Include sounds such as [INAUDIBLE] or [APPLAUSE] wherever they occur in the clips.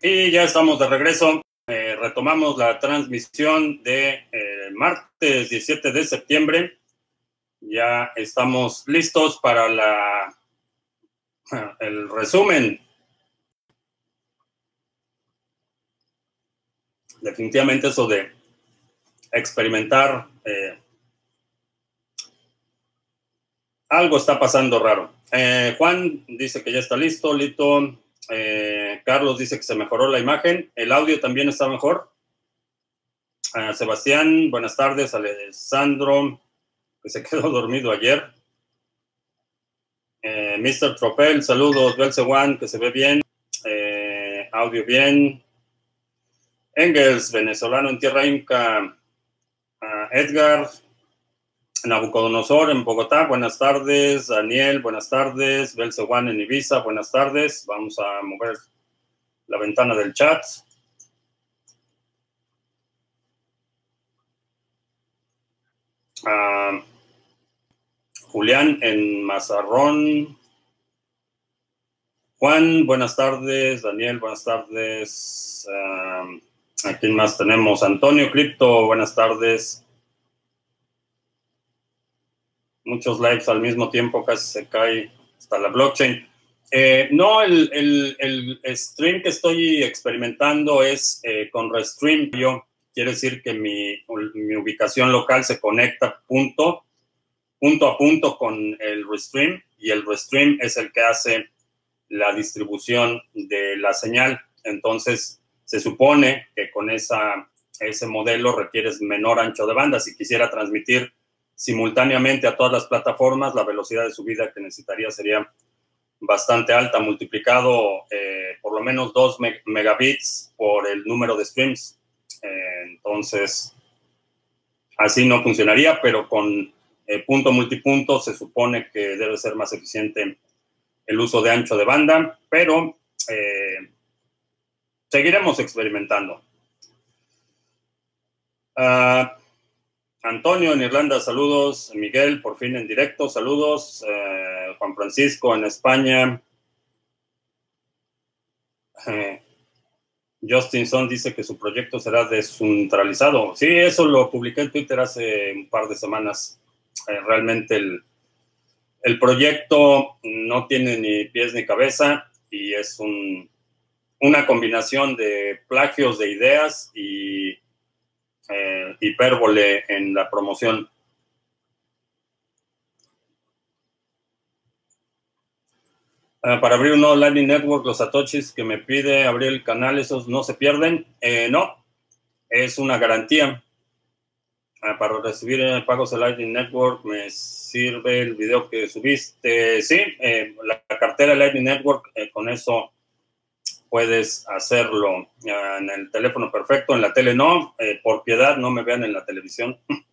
Y ya estamos de regreso. Eh, retomamos la transmisión de eh, martes 17 de septiembre. Ya estamos listos para la, el resumen. Definitivamente eso de experimentar eh, algo está pasando raro. Juan dice que ya está listo. Lito eh, Carlos dice que se mejoró la imagen. El audio también está mejor. Ah, Sebastián, buenas tardes. Alessandro, que se [LAUGHS] quedó dormido ayer. Eh, Mr. Tropel, saludos. Belcewan, que se ve bien. Eh, audio bien. Engels, venezolano en Tierra Inca. Ah, Edgar, Nabucodonosor en Bogotá, buenas tardes. Daniel, buenas tardes. Belcewan en Ibiza, buenas tardes. Vamos a mover la ventana del chat. Ah, Julián en Mazarrón. Juan, buenas tardes. Daniel, buenas tardes. Ah, ¿A quién más tenemos? Antonio Cripto, buenas tardes muchos lives al mismo tiempo, casi se cae hasta la blockchain. Eh, no, el, el, stream que estoy experimentando es eh, con Restream. Yo, quiere decir que mi, mi, ubicación local se conecta punto, punto a punto con el Restream y el Restream es el que hace la distribución de la señal. Entonces, se supone que con esa, ese modelo requieres menor ancho de banda. Si quisiera transmitir simultáneamente a todas las plataformas, la velocidad de subida que necesitaría sería bastante alta, multiplicado eh, por lo menos 2 megabits por el número de streams. Eh, entonces, así no funcionaría, pero con eh, punto multipunto se supone que debe ser más eficiente el uso de ancho de banda, pero seguiremos experimentando. Uh, Antonio en Irlanda, saludos. Miguel, por fin en directo, saludos. Eh, Juan Francisco en España. Eh, Justin Son dice que su proyecto será descentralizado. Sí, eso lo publiqué en Twitter hace un par de semanas. Eh, realmente el, el, proyecto no tiene ni pies ni cabeza y es un, una combinación de plagios de ideas y eh, hipérbole en la promoción. Ah, para abrir un nuevo Lightning Network, los satoshis que me pide abrir el canal, esos no se pierden. Eh, no, es una garantía. Ah, para recibir pagos de Lightning Network me sirve el video que subiste. Sí, eh, la cartera Lightning Network, con eso puedes hacerlo en el teléfono perfecto, en la tele no, eh, por piedad no me vean en la televisión. [LAUGHS]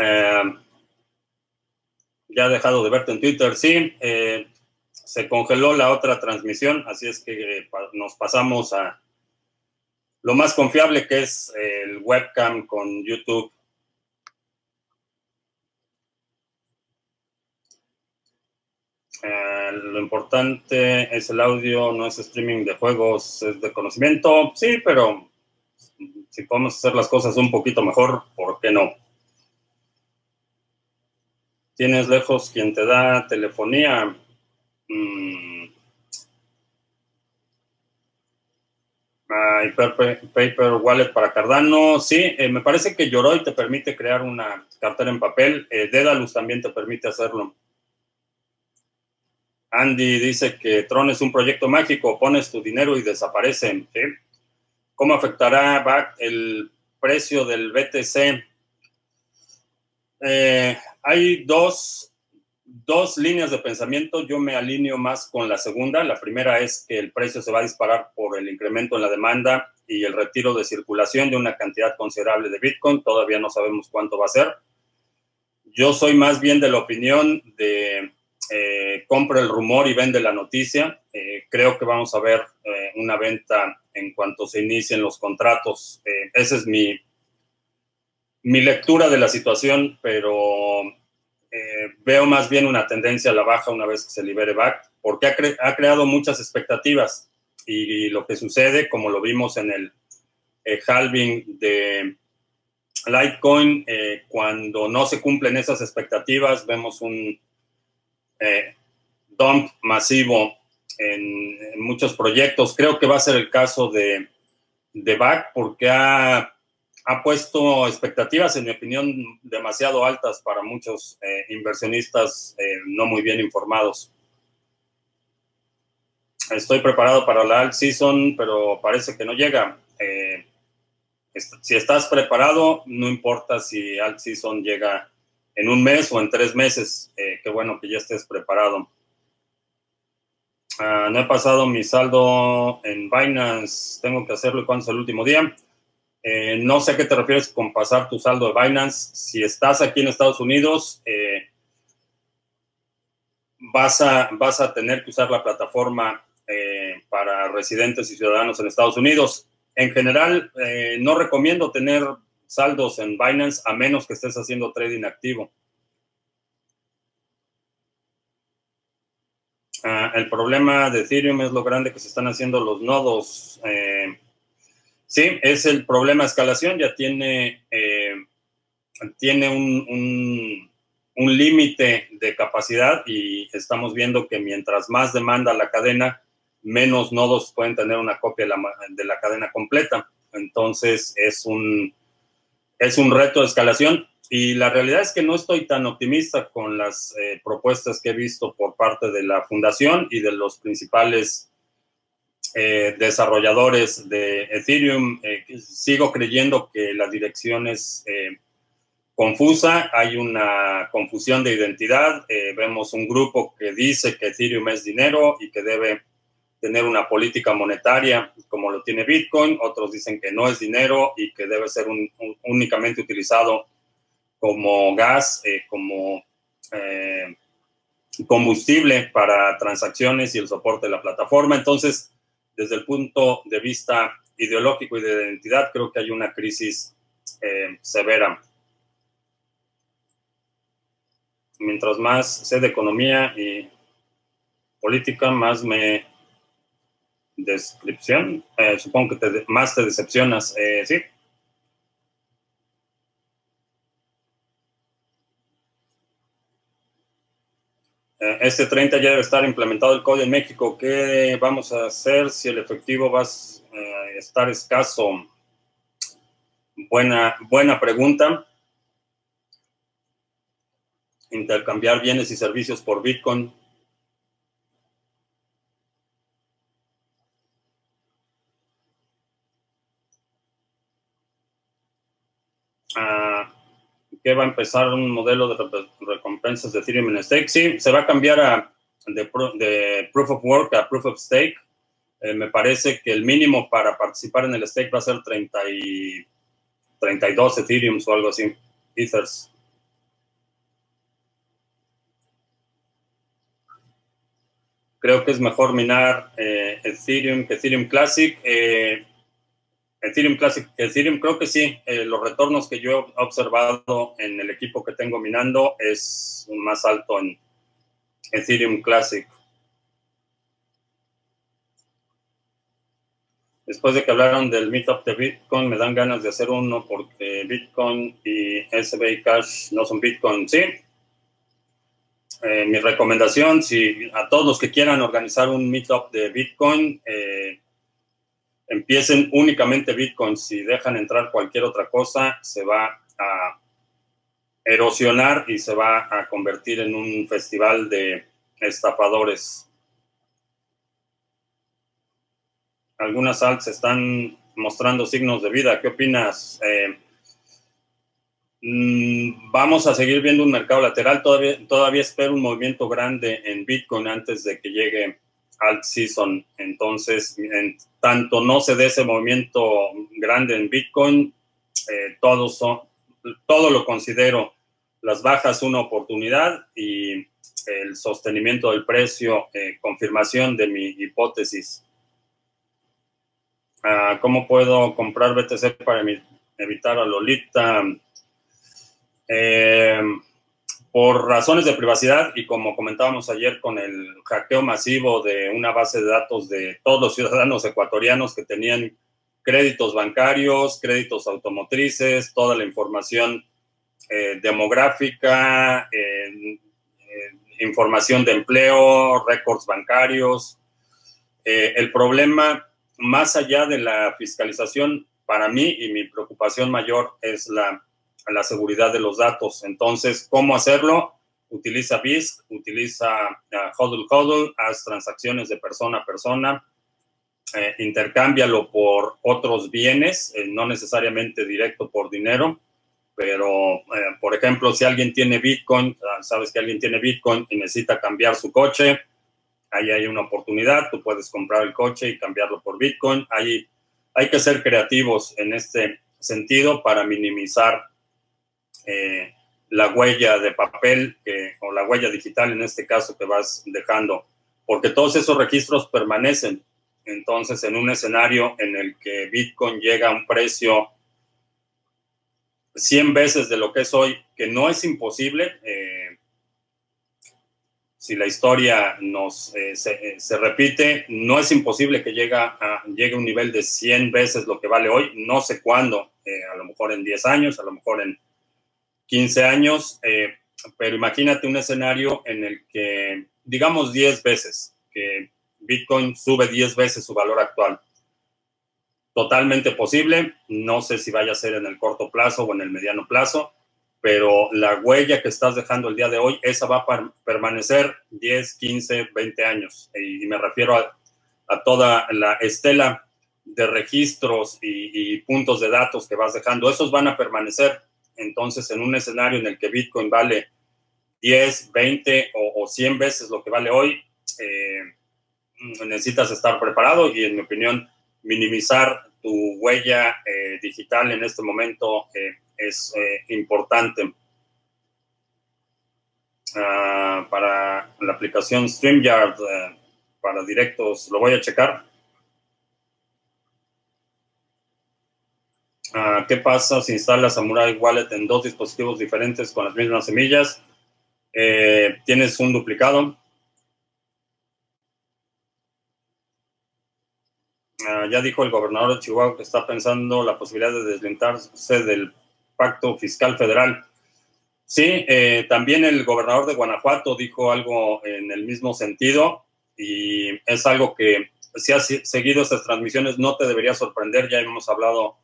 Eh, ya he dejado de verte en Twitter, sí, eh, se congeló la otra transmisión, así es que nos pasamos a lo más confiable que es el webcam con YouTube. Eh, lo importante es el audio, no es streaming de juegos, es de conocimiento. Sí, pero si podemos hacer las cosas un poquito mejor, ¿por qué no? Tienes lejos quien te da telefonía. Mm. paper, Wallet para Cardano. Sí, eh, me parece que Yoroi te permite crear una cartera en papel. Eh, Dedalus también te permite hacerlo. Andy dice que Tron es un proyecto mágico, pones tu dinero y desaparecen. ¿Cómo afectará el precio del BTC? Eh, hay dos, dos líneas de pensamiento. Yo me alineo más con la segunda. La primera es que el precio se va a disparar por el incremento en la demanda y el retiro de circulación de una cantidad considerable de Bitcoin. Todavía no sabemos cuánto va a ser. Yo soy más bien de la opinión de eh, compra el rumor y vende la noticia. Eh, creo que vamos a ver eh, una venta en cuanto se inicien los contratos. esa es mi, mi lectura de la situación, pero veo más bien una tendencia a la baja una vez que se libere BAC. porque ha, creado muchas expectativas. Y, lo que sucede, como lo vimos en el halving de Litecoin, cuando no se cumplen esas expectativas, vemos un eh, dump masivo en, muchos proyectos. Creo que va a ser el caso de, de BAC porque ha, puesto expectativas, en mi opinión, demasiado altas para muchos eh, inversionistas no muy bien informados. Estoy preparado para la alt season, pero parece que no llega si estás preparado, no importa si Alt Season llega en un mes o en tres meses, eh, qué bueno que ya estés preparado. Ah, no he pasado mi saldo en Binance, tengo que hacerlo cuando es el último día. Eh, no sé a qué te refieres con pasar tu saldo de Binance. Si estás aquí en Estados Unidos, eh, vas, a, vas a tener que usar la plataforma para residentes y ciudadanos en Estados Unidos en general, no recomiendo tener saldos en Binance a menos que estés haciendo trading activo. Ah, el problema de Ethereum es lo grande que se están haciendo los nodos. Eh, sí, es el problema de escalación, ya tiene, eh, tiene un, un límite de capacidad y estamos viendo que mientras más demanda la cadena, menos nodos pueden tener una copia de la, cadena completa. Entonces es un, es un reto de escalación y la realidad es que no estoy tan optimista con las eh, propuestas que he visto por parte de la fundación y de los principales eh, desarrolladores de Ethereum. Eh, sigo creyendo que la dirección es confusa, hay una confusión de identidad. vemos un grupo que dice que Ethereum es dinero y que debe tener una política monetaria como lo tiene Bitcoin, otros dicen que no es dinero y que debe ser únicamente utilizado como gas, eh, como eh, combustible para transacciones y el soporte de la plataforma. Entonces, desde el punto de vista ideológico y de identidad, creo que hay una crisis eh, severa. Mientras más sé de economía y política, más me descripción. Eh, supongo que más te decepcionas, eh, ¿sí? Eh, este 30 ya debe estar implementado el código en México. ¿Qué vamos a hacer si el efectivo va a estar escaso? Buena, buena pregunta. Intercambiar bienes y servicios por Bitcoin. Que va a empezar un modelo de recompensas de Ethereum en stake. Sí, se va a cambiar a, de, Proof of Work a Proof of Stake. Eh, me parece que el mínimo para participar en el stake va a ser 30 y 32 Ethereum o algo así, Ethers. Creo que es mejor minar eh, Ethereum que Ethereum Classic. Eh, Ethereum Classic, Ethereum creo que sí, eh, los retornos que yo he observado en el equipo que tengo minando es más alto en Ethereum Classic. Después de que hablaron del meetup de Bitcoin, me dan ganas de hacer uno porque Bitcoin y SBI Cash no son Bitcoin, ¿sí? Eh, mi recomendación, si a todos los que quieran organizar un meetup de Bitcoin, eh, empiecen únicamente Bitcoin, si dejan entrar cualquier otra cosa, se va a erosionar y se va a convertir en un festival de estafadores. Algunas alts están mostrando signos de vida. ¿Qué opinas? Eh, mm, vamos a seguir viendo un mercado lateral. Todavía, todavía espero un movimiento grande en Bitcoin antes de que llegue alt season. Entonces, en tanto no se dé ese movimiento grande en Bitcoin, eh, todo, son, todo lo considero las bajas una oportunidad y el sostenimiento del precio, eh, confirmación de mi hipótesis. Ah, ¿Cómo puedo comprar BTC para evitar a Lolita? Eh, por razones de privacidad y como comentábamos ayer con el hackeo masivo de una base de datos de todos los ciudadanos ecuatorianos que tenían créditos bancarios, créditos automotrices, toda la información eh, demográfica, información de empleo, récords bancarios. Eh, el problema, más allá de la fiscalización, para mí y mi preocupación mayor es la, la seguridad de los datos. Entonces, ¿cómo hacerlo? Utiliza BISC, utiliza uh, HODL HODL, haz transacciones de persona a persona, eh, intercámbialo por otros bienes, eh, no necesariamente directo por dinero, pero eh, por ejemplo, si alguien tiene Bitcoin, ah, sabes que alguien tiene Bitcoin y necesita cambiar su coche, ahí hay una oportunidad, tú puedes comprar el coche y cambiarlo por Bitcoin. Ahí hay que ser creativos en este sentido para minimizar la huella de papel o la huella digital en este caso que vas dejando, porque todos esos registros permanecen. Entonces, en un escenario en el que Bitcoin llega a un precio 100 veces de lo que es hoy, que no es imposible, eh, si la historia nos, eh, eh, se, repite, no es imposible que llegue a, llegue a un nivel de 100 veces lo que vale hoy, no sé cuándo, a lo mejor en 10 años, a lo mejor en 15 años, pero imagínate un escenario en el que, digamos, 10 veces, que Bitcoin sube 10 veces su valor actual. Totalmente posible, no sé si vaya a ser en el corto plazo o en el mediano plazo, pero la huella que estás dejando el día de hoy, esa va a permanecer 10, 15, 20 años. Y, me refiero a, toda la estela de registros y, puntos de datos que vas dejando, esos van a permanecer. Entonces, en un escenario en el que Bitcoin vale 10, 20 o, o 100 veces lo que vale hoy, eh, necesitas estar preparado y, en mi opinión, minimizar tu huella eh, digital en este momento es eh, importante. Ah, para la aplicación StreamYard para directos, lo voy a checar. Ah, ¿Qué pasa si instalas Samurai Wallet en dos dispositivos diferentes con las mismas semillas? tienes un duplicado. Ah, ya dijo el gobernador de Chihuahua que está pensando la posibilidad de deslindarse del pacto fiscal federal. Sí, eh, también el gobernador de Guanajuato dijo algo en el mismo sentido y es algo que si has seguido estas transmisiones no te debería sorprender. Ya hemos hablado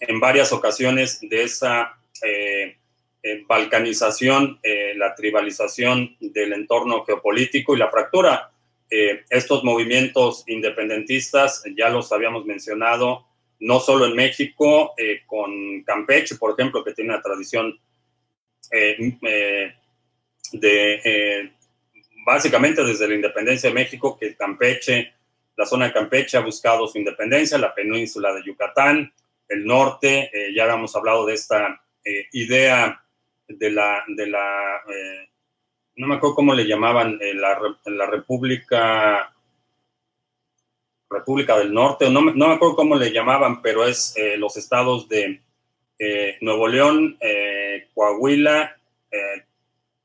en varias ocasiones de esa eh, eh, balcanización, la tribalización del entorno geopolítico y la fractura. Eh, estos movimientos independentistas, ya los habíamos mencionado, no solo en México, eh, con Campeche, por ejemplo, que tiene una tradición eh, de, básicamente desde la independencia de México, que Campeche, la zona de Campeche ha buscado su independencia, la península de Yucatán, el norte, ya habíamos hablado de esta idea de la, de la no me acuerdo cómo le llamaban, la, la, República, República del Norte, no, no me acuerdo cómo le llamaban, pero es eh, los estados de eh, Nuevo León, eh, Coahuila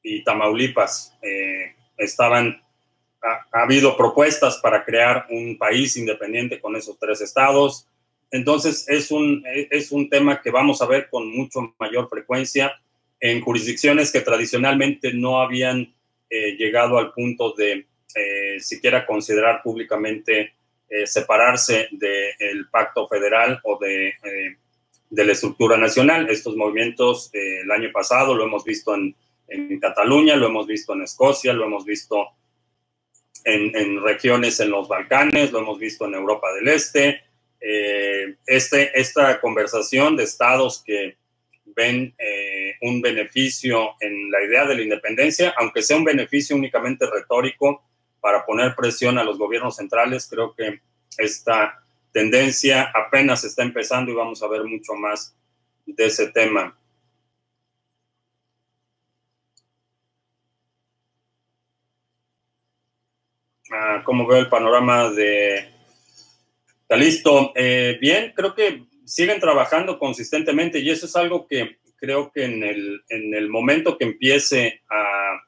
y Tamaulipas. estaban, ha, habido propuestas para crear un país independiente con esos tres estados. Entonces, es un, es un tema que vamos a ver con mucho mayor frecuencia en jurisdicciones que tradicionalmente no habían eh, llegado al punto de eh, siquiera considerar públicamente eh, separarse del pacto federal o de, de, la estructura nacional. Estos movimientos el año pasado lo hemos visto en, en, Cataluña, lo hemos visto en Escocia, lo hemos visto en, en, regiones en los Balcanes, lo hemos visto en Europa del Este. Este esta conversación de estados que ven eh, un beneficio en la idea de la independencia, aunque sea un beneficio únicamente retórico para poner presión a los gobiernos centrales. Creo que esta tendencia apenas está empezando y vamos a ver mucho más de ese tema. Ah, ¿Cómo veo el panorama de Calisto? Eh, bien, creo que siguen trabajando consistentemente y eso es algo que, creo que en el, en el momento que empiece a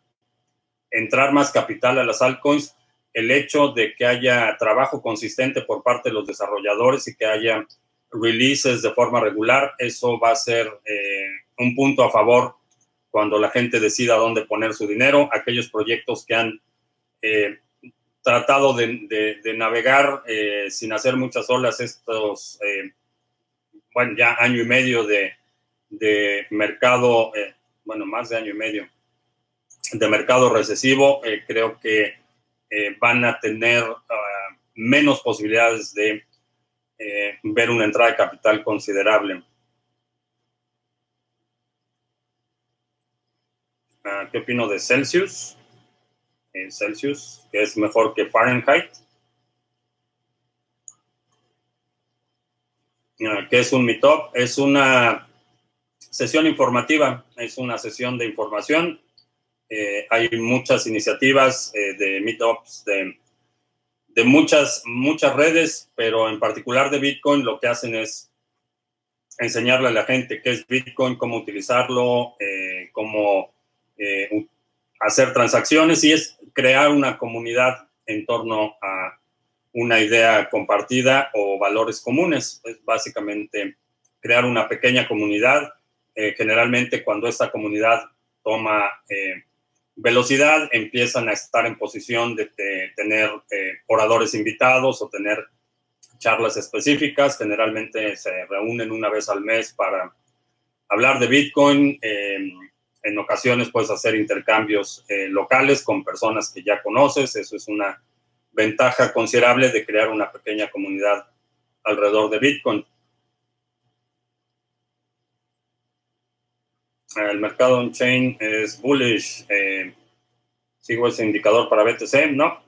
entrar más capital a las altcoins, el hecho de que haya trabajo consistente por parte de los desarrolladores y que haya releases de forma regular, eso va a ser eh, un punto a favor cuando la gente decida dónde poner su dinero. Aquellos proyectos que han eh, tratado de, navegar eh, sin hacer muchas olas estos, bueno, ya año y medio de, de mercado, bueno, más de año y medio de mercado recesivo, creo que van a tener ah, menos posibilidades de eh, ver una entrada de capital considerable. Ah, ¿Qué opino de Celsius? Eh, Celsius, que es mejor que Fahrenheit. Ah, ¿Qué es un Meetup? Es una sesión informativa, es una sesión de información. Eh, hay muchas iniciativas de Meetups de de muchas, muchas redes, pero en particular de Bitcoin, lo que hacen es enseñarle a la gente qué es Bitcoin, cómo utilizarlo, eh, cómo eh, hacer transacciones y es crear una comunidad en torno a una idea compartida o valores comunes. Es básicamente crear una pequeña comunidad. Eh, generalmente cuando esta comunidad toma velocidad empiezan a estar en posición de, tener eh, oradores invitados o tener charlas específicas. Generalmente se reúnen una vez al mes para hablar de Bitcoin. En ocasiones puedes hacer intercambios eh, locales con personas que ya conoces. Eso es una ventaja considerable de crear una pequeña comunidad alrededor de Bitcoin. el mercado on-chain es bullish. Eh, sigo ese indicador para BTC, ¿no?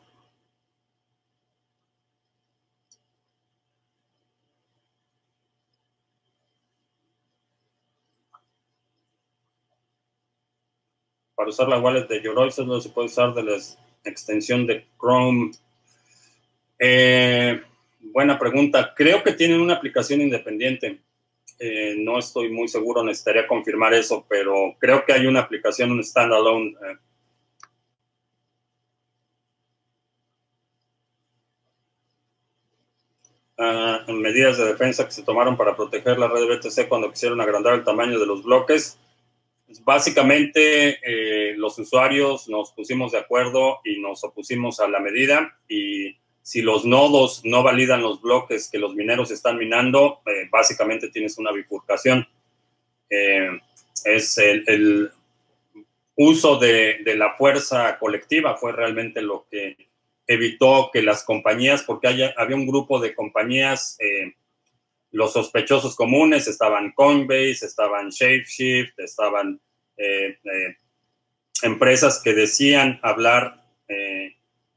Usar la wallet de Yoroi solo se puede usar de la extensión de Chrome. Eh, buena pregunta. Creo que tienen una aplicación independiente. Eh, no estoy muy seguro, necesitaría confirmar eso, pero creo que hay una aplicación, un standalone. Eh. Ah, medidas de defensa que se tomaron para proteger la red BTC cuando quisieron agrandar el tamaño de los bloques. Básicamente, eh, los usuarios nos pusimos de acuerdo y nos opusimos a la medida y si los nodos no validan los bloques que los mineros están minando, eh, básicamente tienes una bifurcación. Eh, es el, uso de, la fuerza colectiva fue realmente lo que evitó que las compañías, porque había un grupo de compañías, los sospechosos comunes, estaban Coinbase, estaban ShapeShift, estaban empresas que decían hablar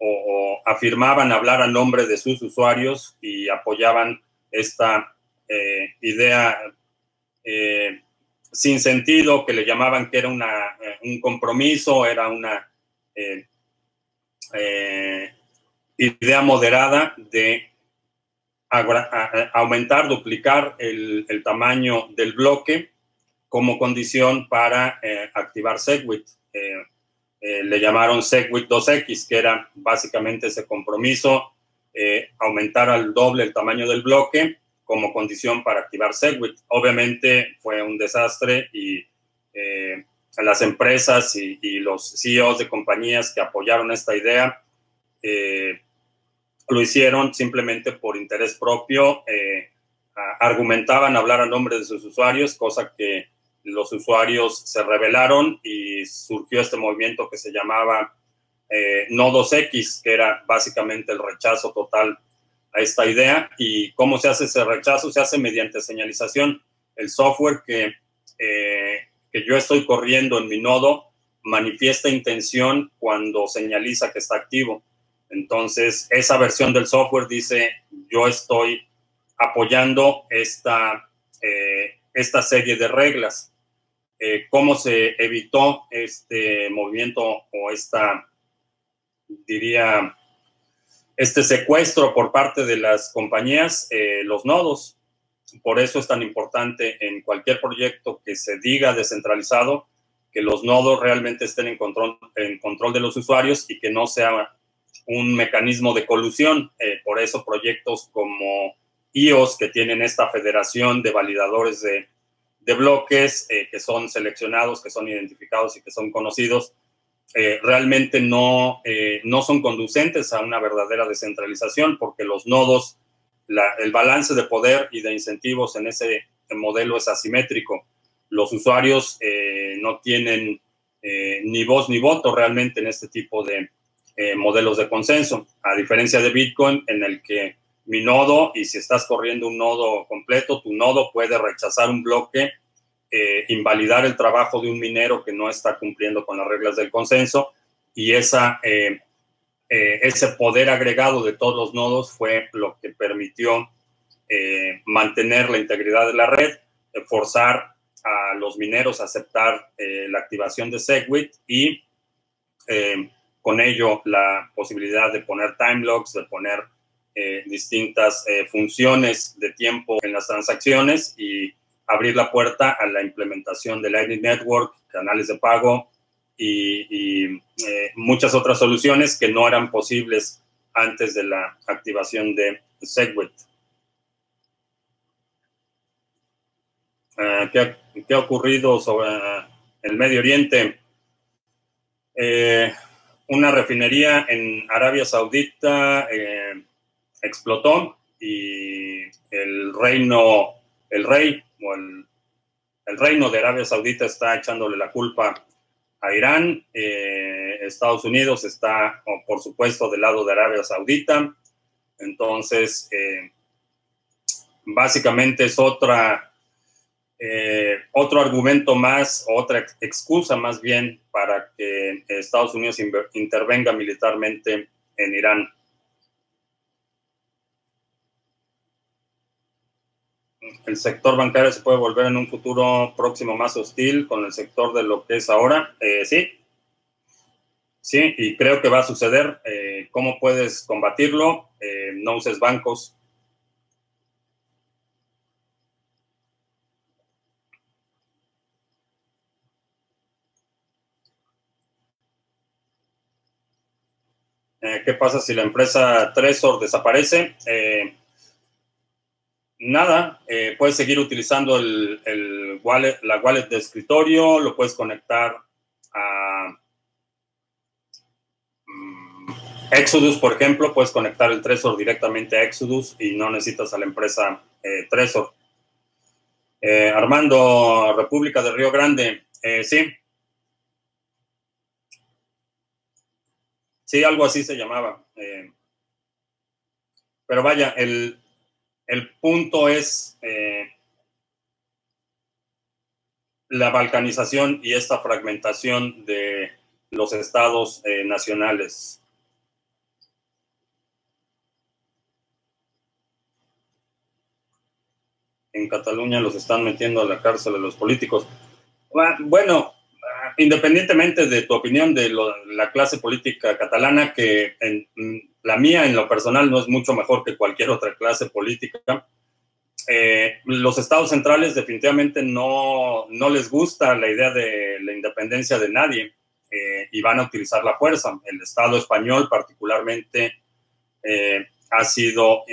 o, afirmaban hablar a nombre de sus usuarios y apoyaban esta eh, idea eh, sin sentido que le llamaban que era una, eh, un compromiso, era una idea moderada de aumentar, duplicar el, el, tamaño del bloque como condición para activar Segwit. Eh, le llamaron SegWit 2X, que era básicamente ese compromiso, eh, aumentar al doble el tamaño del bloque como condición para activar SegWit. Obviamente fue un desastre y eh, las empresas y, los CEOs de compañías que apoyaron esta idea lo hicieron simplemente por interés propio, argumentaban hablar a nombre de sus usuarios, cosa que los usuarios se rebelaron y surgió este movimiento que se llamaba eh, Nodos X, que era básicamente el rechazo total a esta idea. ¿Y cómo se hace ese rechazo? Se hace mediante señalización. El software que, eh, que yo estoy corriendo en mi nodo manifiesta intención cuando señaliza que está activo. Entonces, esa versión del software dice, yo estoy apoyando esta, eh, esta serie de reglas. Eh, cómo se evitó este movimiento o esta, diría, este secuestro por parte de las compañías, eh, los nodos. por eso es tan importante en cualquier proyecto que se diga descentralizado, que los nodos realmente estén en control, en control de los usuarios y que no sea un mecanismo de colusión. Eh, por eso proyectos como IOS, que tienen esta federación de validadores de, de bloques, eh, que son seleccionados, que son identificados y que son conocidos, eh, realmente no, no son conducentes a una verdadera descentralización, porque los nodos, el balance de poder y de incentivos en ese modelo es asimétrico. Los usuarios no tienen ni voz ni voto realmente en este tipo de, eh, modelos de consenso, a diferencia de Bitcoin en el que mi nodo, y si estás corriendo un nodo completo, tu nodo puede rechazar un bloque, eh, invalidar el trabajo de un minero que no está cumpliendo con las reglas del consenso, y esa, eh, ese poder agregado de todos los nodos fue lo que permitió mantener la integridad de la red, forzar a los mineros a aceptar la activación de SegWit y con ello la posibilidad de poner time logs, de poner eh, distintas eh, funciones de tiempo en las transacciones y abrir la puerta a la implementación de Lightning Network, canales de pago y, eh, muchas otras soluciones que no eran posibles antes de la activación de SegWit. ¿qué, ¿qué, ha ocurrido sobre el Medio Oriente? Una refinería en Arabia Saudita eh, explotó y el reino, el rey o el, reino de Arabia Saudita está echándole la culpa a Irán. Eh, Estados Unidos está, por supuesto, del lado de Arabia Saudita. Entonces, eh, básicamente es otra eh, otro argumento más, otra excusa más bien para que Estados Unidos intervenga militarmente en Irán. El sector bancario se puede volver en un futuro próximo más hostil con el sector de lo que es ahora. Eh, sí, sí, y creo que va a suceder. Eh, ¿Cómo puedes combatirlo? no uses bancos, Eh, ¿Qué pasa si la empresa Tresor desaparece? Eh, nada, eh, puedes seguir utilizando el, wallet, la wallet de escritorio, lo puedes conectar a mm, Exodus, por ejemplo, puedes conectar el Tresor directamente a Exodus y no necesitas a la empresa Tresor. Armando, República de Río Grande, sí, Sí, algo así se llamaba. Eh, pero vaya, el, punto es eh, la balcanización y esta fragmentación de los estados eh, nacionales. En Cataluña los están metiendo a la cárcel a los políticos. Bueno, independientemente de tu opinión de la clase política catalana, que la mía en lo personal no es mucho mejor que cualquier otra clase política, eh, los estados centrales definitivamente no, no, les gusta la idea de la independencia de nadie eh, y van a utilizar la fuerza. El Estado español particularmente eh, ha sido,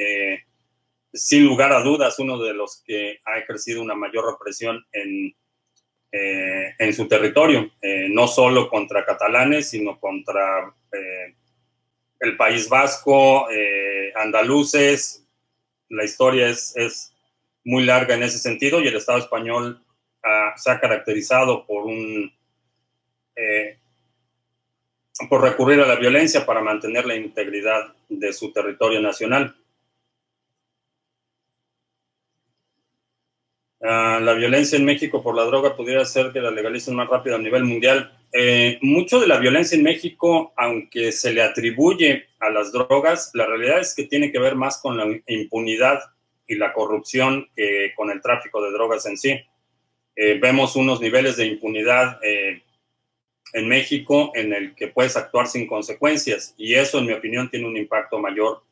sin lugar a dudas, uno de los que ha ejercido una mayor represión en eh, en su territorio, eh, no solo contra catalanes, sino contra eh, el País Vasco, andaluces. La historia es, es, muy larga en ese sentido y el Estado español ah, se ha caracterizado por un por recurrir a la violencia para mantener la integridad de su territorio nacional. Ah, la violencia en México por la droga pudiera ser que la legalicen más rápido a nivel mundial. Eh, mucho de la violencia en México, aunque se le atribuye a las drogas, la realidad es que tiene que ver más con la impunidad y la corrupción que con el tráfico de drogas en sí. Eh, vemos unos niveles de impunidad eh, en México en el que puedes actuar sin consecuencias y eso, en mi opinión, tiene un impacto mayor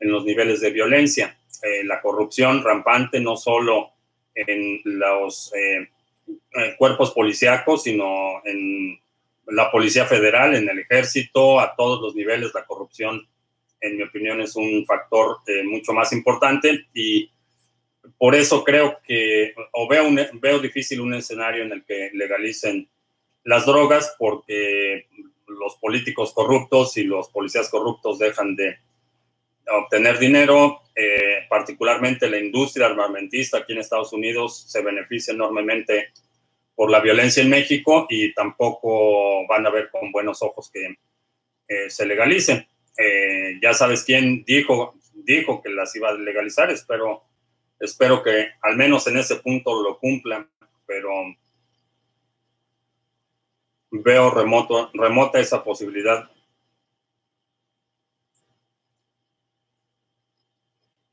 en los niveles de violencia. la corrupción rampante, no solo en los cuerpos policíacos, sino en la Policía Federal, en el ejército, a todos los niveles, la corrupción, en mi opinión, es un factor eh, mucho más importante. Y por eso creo que, o veo, veo difícil un escenario en el que legalicen las drogas porque los políticos corruptos y los policías corruptos dejan de obtener dinero, eh, particularmente la industria armamentista aquí en Estados Unidos se beneficia enormemente por la violencia en México y tampoco van a ver con buenos ojos que eh, se legalicen. Eh, ya sabes quién dijo, dijo que las iba a legalizar, espero, espero que al menos en ese punto lo cumplan, pero veo remoto, remota esa posibilidad.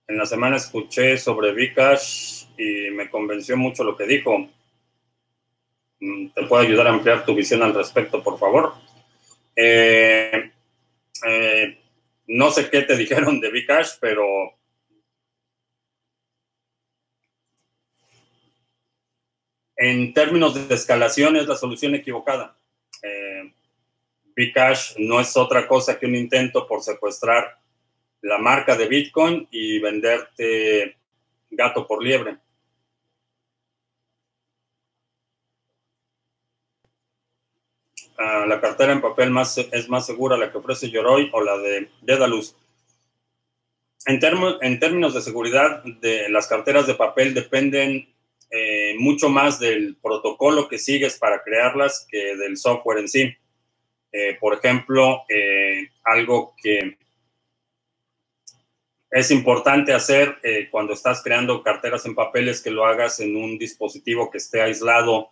En la semana escuché sobre Vikash y me convenció mucho lo que dijo. Mm, ¿Te puedo ayudar a ampliar tu visión al respecto, por favor? Eh, eh, no sé qué te [LAUGHS] dijeron de Vcash, pero en términos de escalación es la solución equivocada. Eh, Bcash no es otra cosa que un intento por secuestrar la marca de Bitcoin y venderte gato por liebre. la cartera en papel más, es más segura la que ofrece Yoroi o la de Dedalus. En, en términos de seguridad, las carteras de papel dependen eh, mucho más del protocolo que sigues para crearlas que del software en sí. Eh, por ejemplo, eh, algo que es importante hacer cuando estás creando carteras en papel es que lo hagas en un dispositivo que esté aislado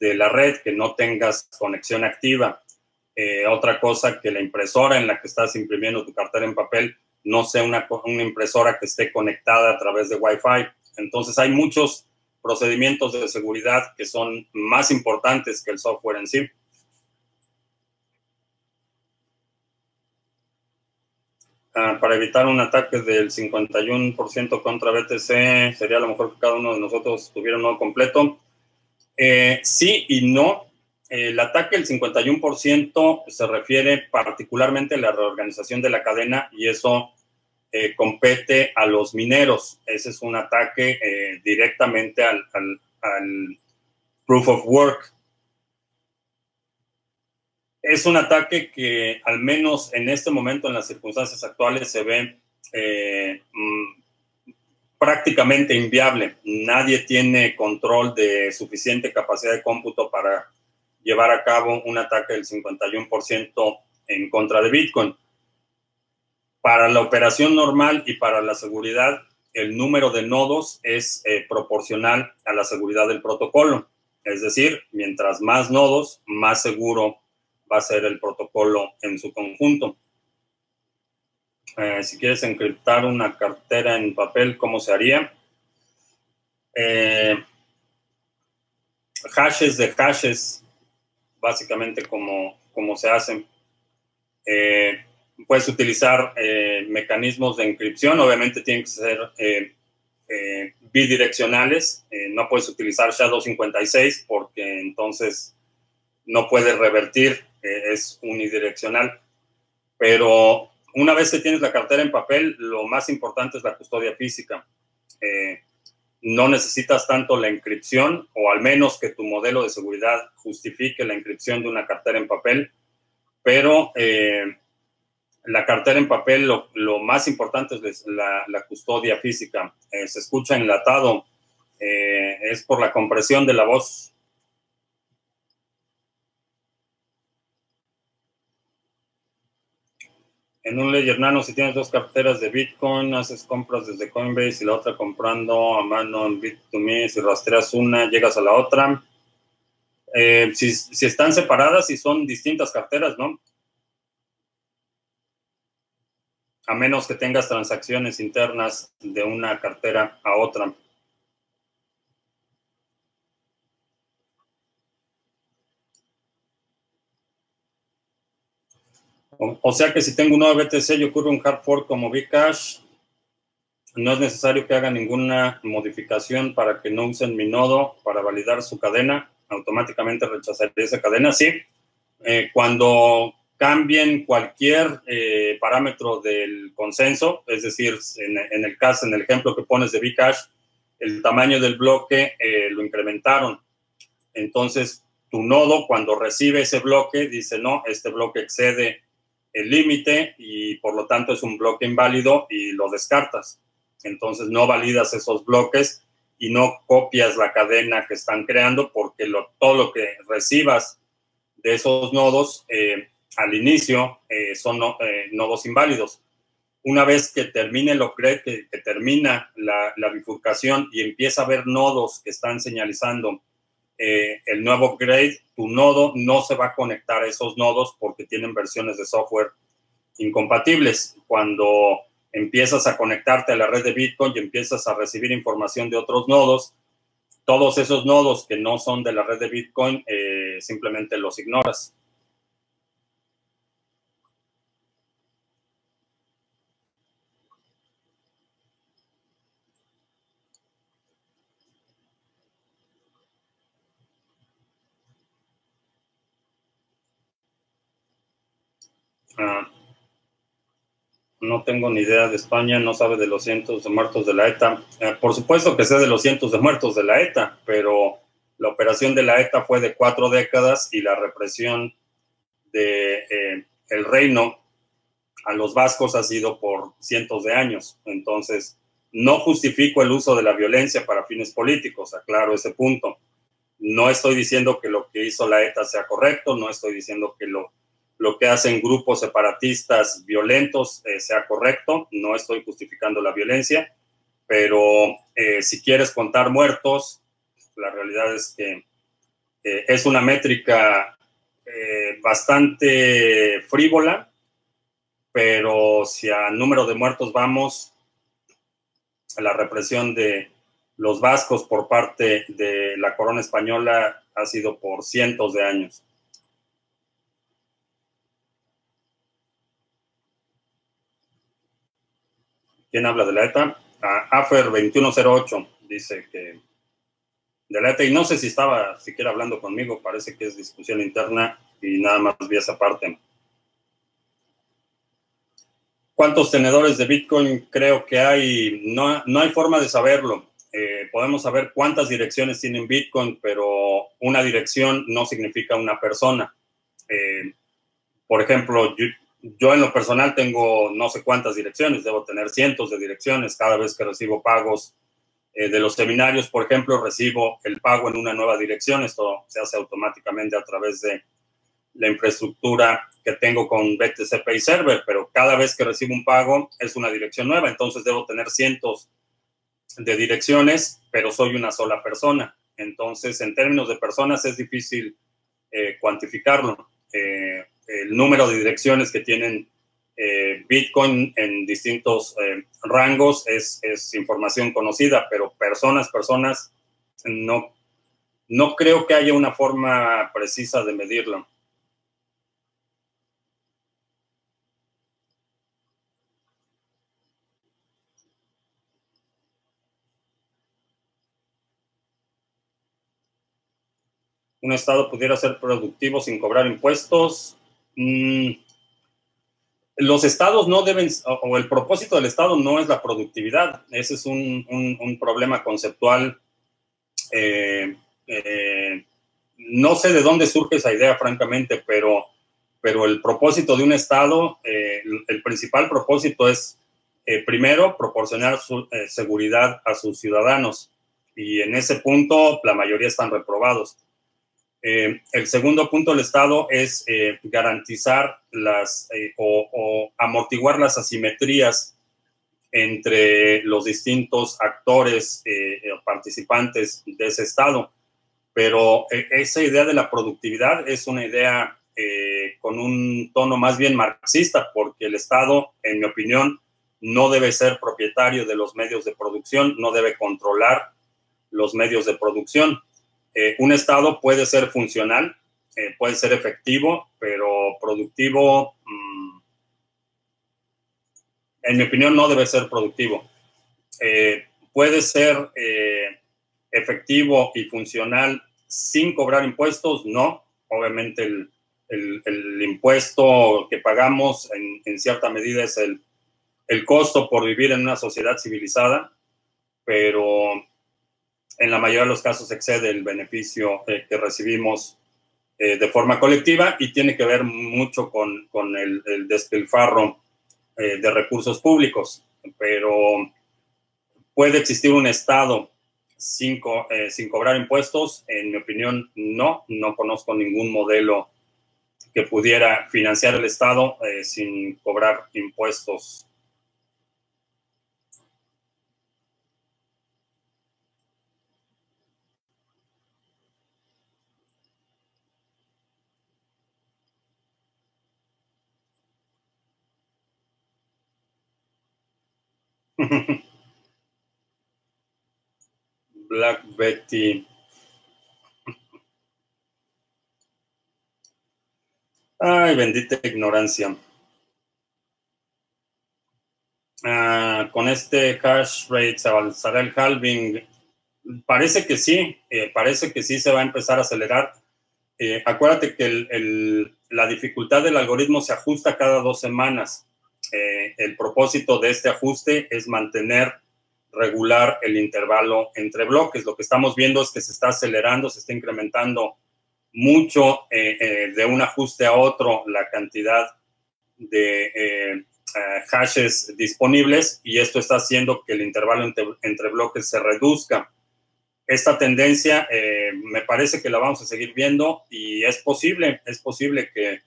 de la red, que no tengas conexión activa. Eh, otra cosa, que la impresora en la que estás imprimiendo tu cartera en papel no sea una, una impresora que esté conectada a través de Wi-Fi. Entonces hay muchos procedimientos de seguridad que son más importantes que el software en sí. Ah, para evitar un ataque del 51% contra BTC, sería a lo mejor que cada uno de nosotros tuviera uno completo. Eh, sí y no. El ataque del 51% se refiere particularmente a la reorganización de la cadena y eso eh, compete a los mineros. Ese es un ataque eh, directamente al, proof of work. Es un ataque que al menos en este momento, en las circunstancias actuales, se ve mm, prácticamente inviable. Nadie tiene control de suficiente capacidad de cómputo para llevar a cabo un ataque del 51% en contra de Bitcoin. Para la operación normal y para la seguridad, el número de nodos es eh, proporcional a la seguridad del protocolo. Es decir, mientras más nodos, más seguro va a ser el protocolo en su conjunto. Eh, si quieres encriptar una cartera en papel, ¿cómo se haría? Eh, hashes de hashes, básicamente como, como se hacen. Eh, puedes utilizar mecanismos de encripción, obviamente tienen que ser bidireccionales, no puedes utilizar SHA-256 porque entonces no puedes revertir, es unidireccional, pero una vez que tienes la cartera en papel, lo más importante es la custodia física. Eh, no necesitas tanto la inscripción, o al menos que tu modelo de seguridad justifique la inscripción de una cartera en papel, pero eh, la cartera en papel, lo, más importante es la, custodia física. Eh, se escucha enlatado, es por la compresión de la voz en un Ledger Nano, si tienes dos carteras de Bitcoin, haces compras desde Coinbase y la otra comprando a mano en Bit2Me, si rastreas una, llegas a la otra. Eh, si, si, están separadas y son distintas carteras, ¿no? A menos que tengas transacciones internas de una cartera a otra. O, sea que si tengo un nuevo BTC y ocurre un hard fork como Bcash, no es necesario que haga ninguna modificación para que no usen mi nodo para validar su cadena. Automáticamente rechazaría esa cadena. Sí, eh, cuando cambien cualquier eh, parámetro del consenso, es decir, en, el caso, en el ejemplo que pones de Bcash, el tamaño del bloque eh, lo incrementaron. Entonces, tu nodo cuando recibe ese bloque dice, no, este bloque excede el límite y por lo tanto es un bloque inválido y lo descartas. Entonces no validas esos bloques y no copias la cadena que están creando porque todo lo que recibas de esos nodos eh, al inicio eh, son eh, nodos inválidos. Una vez que termine lo que termina la, la, bifurcación y empieza a haber nodos que están señalizando el nuevo upgrade, tu nodo no se va a conectar a esos nodos porque tienen versiones de software incompatibles. Cuando empiezas a conectarte a la red de Bitcoin y empiezas a recibir información de otros nodos, todos esos nodos que no son de la red de Bitcoin eh, simplemente los ignoras. Ah, no tengo ni idea de España, no sabe de los cientos de muertos de la ETA. Eh, por supuesto que sé de los cientos de muertos de la ETA, pero la operación de la ETA fue de cuatro décadas y la represión de eh, el reino a los vascos ha sido por cientos de años. Entonces, no justifico el uso de la violencia para fines políticos, aclaro ese punto. No estoy diciendo que lo que hizo la ETA sea correcto, no estoy diciendo que lo lo que hacen grupos separatistas violentos eh, sea correcto. No estoy justificando la violencia, pero eh, si quieres contar muertos, la realidad es que eh, es una métrica bastante frívola, pero si a número de muertos vamos, la represión de los vascos por parte de la corona española ha sido por cientos de años. ¿Quién habla de la ETA? AFER 2108 dice que de la ETA, y no sé si estaba siquiera hablando conmigo, parece que es discusión interna y nada más vi esa parte. ¿Cuántos tenedores de Bitcoin creo que hay? No, no hay forma de saberlo. Eh, podemos saber cuántas direcciones tienen Bitcoin, pero una dirección no significa una persona. Eh, por ejemplo, yo en lo personal tengo no sé cuántas direcciones, debo tener cientos de direcciones cada vez que recibo pagos eh, de los seminarios, por ejemplo, recibo el pago en una nueva dirección, esto se hace automáticamente a través de la infraestructura que tengo con BTC Pay Server, pero cada vez que recibo un pago es una dirección nueva, entonces debo tener cientos de direcciones, pero soy una sola persona. Entonces, en términos de personas es difícil eh, cuantificarlo. Eh, el número de direcciones que tienen eh, Bitcoin en distintos eh, rangos es, información conocida, pero personas, personas, no, no creo que haya una forma precisa de medirlo. un Estado pudiera ser productivo sin cobrar impuestos. Mm, los estados no deben, o el propósito del estado no es la productividad. Ese es un, problema conceptual. Eh, eh, no sé de dónde surge esa idea, francamente, pero, pero el propósito de un estado, eh, el, principal propósito es, primero, proporcionar seguridad a sus ciudadanos. Y en ese punto, la mayoría están reprobados. Eh, el segundo punto del Estado es eh, garantizar las eh, o, amortiguar las asimetrías entre los distintos actores o participantes de ese Estado. Pero esa idea de la productividad es una idea con un tono más bien marxista, porque el Estado, en mi opinión, no debe ser propietario de los medios de producción, no debe controlar los medios de producción eh, un Estado puede ser funcional, eh, puede ser efectivo, pero productivo, mm, en mi opinión, no debe ser productivo. ¿Puede ser efectivo y funcional sin cobrar impuestos? No. Obviamente el, el, impuesto que pagamos en, cierta medida es el, el, costo por vivir en una sociedad civilizada, pero en la mayoría de los casos excede el beneficio eh, que recibimos eh, de forma colectiva y tiene que ver mucho con, con el, despilfarro eh, de recursos públicos. Pero puede existir un Estado sin, cobrar impuestos. En mi opinión, no. No conozco ningún modelo que pudiera financiar el Estado sin cobrar impuestos. [LAUGHS] Black Betty. Ay, bendita ignorancia. Ah, con este hash rate se avanzará el halving. Parece que sí, eh, parece que sí se va a empezar a acelerar. Eh, acuérdate que la dificultad del algoritmo se ajusta cada dos semanas. Eh, el propósito de este ajuste es mantener regular el intervalo entre bloques. Lo que estamos viendo es que se está acelerando, se está incrementando mucho eh, eh, de un ajuste a otro la cantidad de eh, hashes disponibles y esto está haciendo que el intervalo entre, bloques se reduzca. Esta tendencia me parece que la vamos a seguir viendo y es posible, es posible que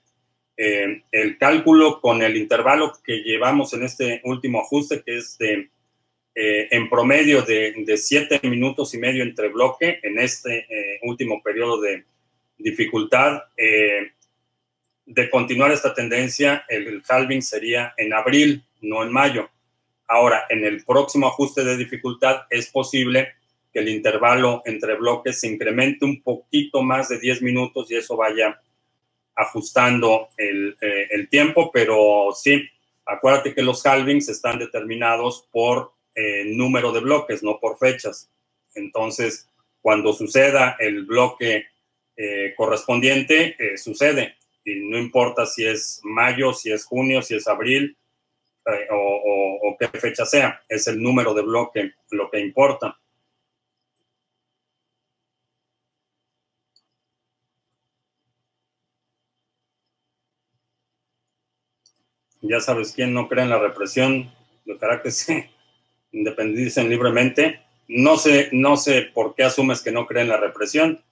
el cálculo con el intervalo que llevamos en este último ajuste, que es de en promedio de, de siete minutos y medio entre bloque en este último periodo de, dificultad eh, de continuar esta tendencia, el, halving sería en abril, no en mayo. Ahora, en el próximo ajuste de dificultad es posible que el intervalo entre bloques se incremente un poquito más de 10 minutos y eso vaya ajustando el, eh, el tiempo, pero sí, acuérdate que los halvings están determinados por eh, número de bloques, no por fechas. Entonces, cuando suceda el bloque eh, correspondiente sucede. Y no importa si es mayo, si es junio, si es abril eh, o, qué fecha sea, es el número de bloque lo que importa. Ya sabes quién no cree en la represión, dejará que se [LAUGHS] independicen libremente. No sé, no sé por qué asumes que no cree en la represión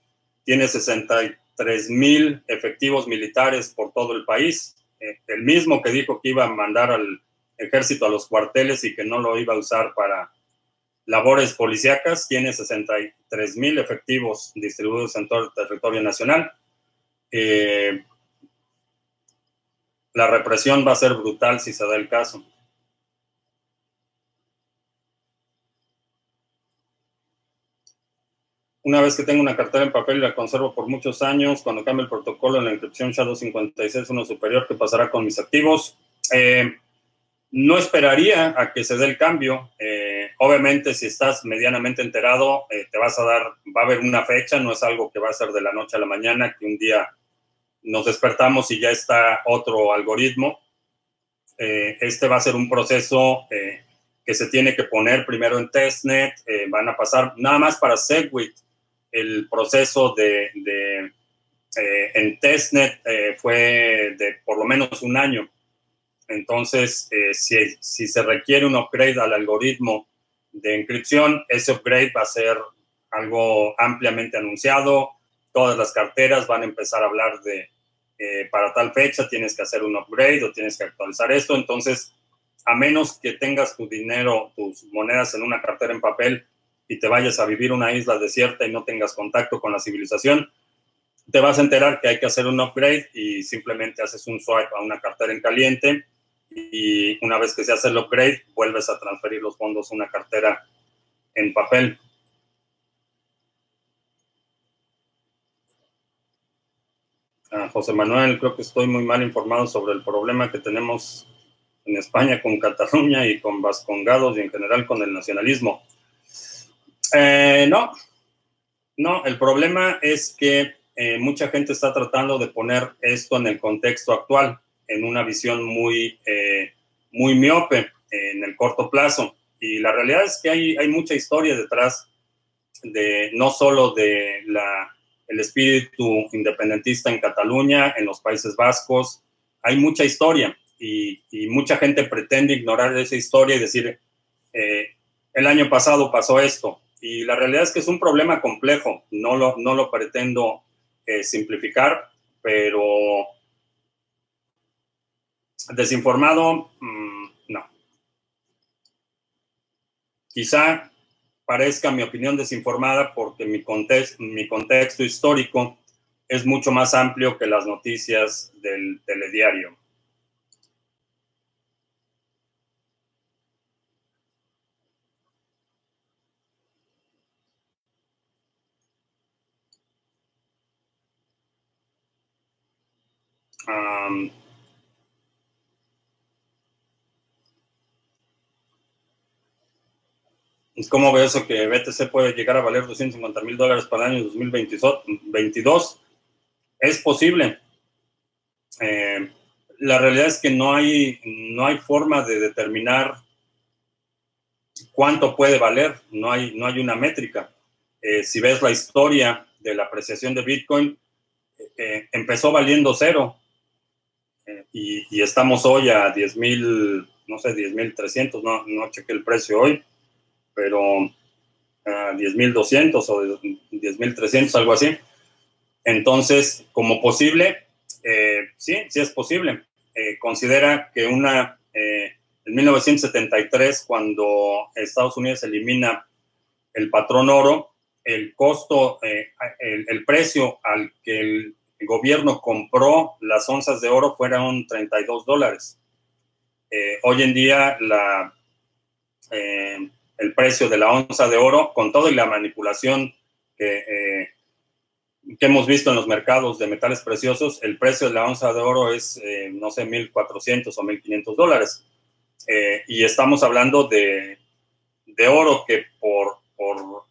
tiene 63 mil efectivos militares por todo el país. Eh, el mismo que dijo que iba a mandar al ejército a los cuarteles y que no lo iba a usar para labores policíacas, tiene 63 mil efectivos distribuidos en todo el territorio nacional. Eh, la represión va a ser brutal si se da el caso. Una vez que tengo una cartera en papel y la conservo por muchos años, cuando cambie el protocolo en la inscripción SHA-256, uno superior, ¿qué pasará con mis activos? Eh, no esperaría a que se dé el cambio. Eh, obviamente, si estás medianamente enterado, eh, te vas a dar, va a haber una fecha, no es algo que va a ser de la noche a la mañana, que un día nos despertamos y ya está otro algoritmo. este va a ser un proceso que se tiene que poner primero en testnet, van a pasar nada más para Segwit el proceso de, eh, en testnet eh, fue de por lo menos un año. Entonces, eh, si, si, se requiere un upgrade al algoritmo de inscripción, ese upgrade va a ser algo ampliamente anunciado. Todas las carteras van a empezar a hablar de, para tal fecha tienes que hacer un upgrade o tienes que actualizar esto. Entonces, a menos que tengas tu dinero, tus monedas en una cartera en papel, y te vayas a vivir una isla desierta y no tengas contacto con la civilización, te vas a enterar que hay que hacer un upgrade y simplemente haces un swipe a una cartera en caliente y una vez que se hace el upgrade, vuelves a transferir los fondos a una cartera en papel. José Manuel, creo que estoy muy mal informado sobre el problema que tenemos en España con Cataluña y con Vascongados y en general con el nacionalismo. Eh, no, no, el problema es que eh, mucha gente está tratando de poner esto en el contexto actual, en una visión muy, eh, muy miope en el corto plazo. Y la realidad es que hay, hay mucha historia detrás de no solo de la, el espíritu independentista en Cataluña, en los Países Vascos, hay mucha historia y, mucha gente pretende ignorar esa historia y decir, eh, el año pasado pasó esto. Y la realidad es que es un problema complejo, no lo, no lo pretendo eh, simplificar, pero desinformado, mm, no. Quizá parezca mi opinión desinformada porque mi, mi contexto histórico es mucho más amplio que las noticias del telediario. ¿Cómo ve eso que BTC puede llegar a valer 250 mil dólares para el año 2022? Es posible. Eh, la realidad es que no hay, no hay forma de determinar cuánto puede valer, no hay, no hay una métrica. Eh, si ves la historia de la apreciación de Bitcoin, eh, empezó valiendo cero y, estamos hoy a 10 mil, no sé, 10 mil 300, no, no chequé el precio hoy pero uh, ah, 10.200 o 10.300, algo así. Entonces, como posible, eh, sí, sí es posible. Eh, considera que una, eh, en 1973, cuando Estados Unidos elimina el patrón oro, el costo, el, el, precio al que el gobierno compró las onzas de oro fueron 32 dólares. hoy en día la el precio de la onza de oro, con todo y la manipulación que, eh, que hemos visto en los mercados de metales preciosos, el precio de la onza de oro es, eh, no sé, 1.400 o 1.500 dólares. Eh, y estamos hablando de, de oro que por, por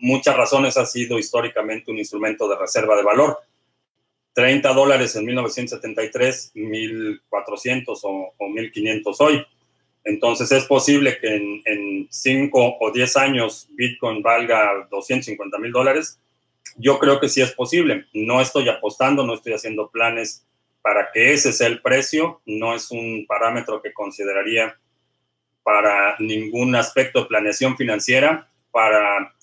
muchas razones ha sido históricamente un instrumento de reserva de valor. 30 dólares en 1973, 1.400 o, o 1.500 hoy. Entonces es posible que en, 5 o 10 años Bitcoin valga 250 mil dólares. Yo creo que sí es posible. No estoy apostando, no estoy haciendo planes para que ese sea el precio. No es un parámetro que consideraría para ningún aspecto de planeación financiera. Para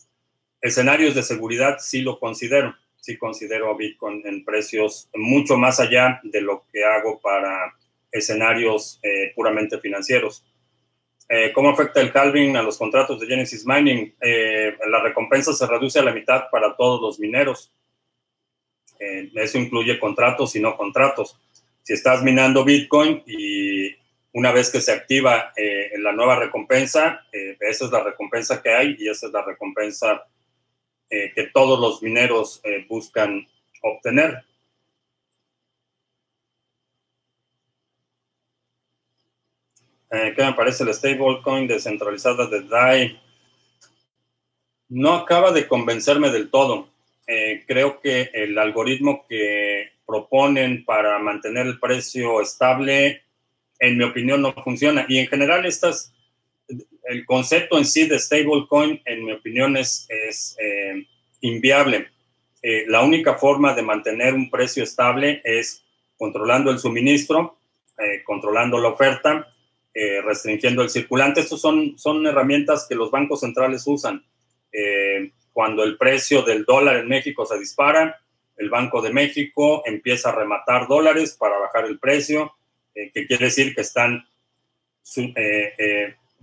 escenarios de seguridad sí lo considero. Sí considero Bitcoin en precios mucho más allá de lo que hago para escenarios eh, puramente financieros. Eh, ¿Cómo afecta el halving a los contratos de Genesis Mining? Eh, la recompensa se reduce a la mitad para todos los mineros. Eh, eso incluye contratos y no contratos. Si estás minando Bitcoin y una vez que se activa la nueva recompensa, esa es la recompensa que hay y esa es la recompensa que todos los mineros buscan obtener. Eh, ¿qué me parece la stablecoin descentralizada de DAI? No acaba de convencerme del todo. Eh, creo que el algoritmo que proponen para mantener el precio estable, en mi opinión, no funciona. Y en general, el concepto en sí de stablecoin, en mi opinión, es, eh, inviable. La única forma de mantener un precio estable es controlando el suministro, controlando la oferta eh, restringiendo el circulante. Estos son, son herramientas que los bancos centrales usan. Eh, cuando el precio del dólar en México se dispara, el Banco de México empieza a rematar dólares para bajar el precio, eh, que quiere decir que están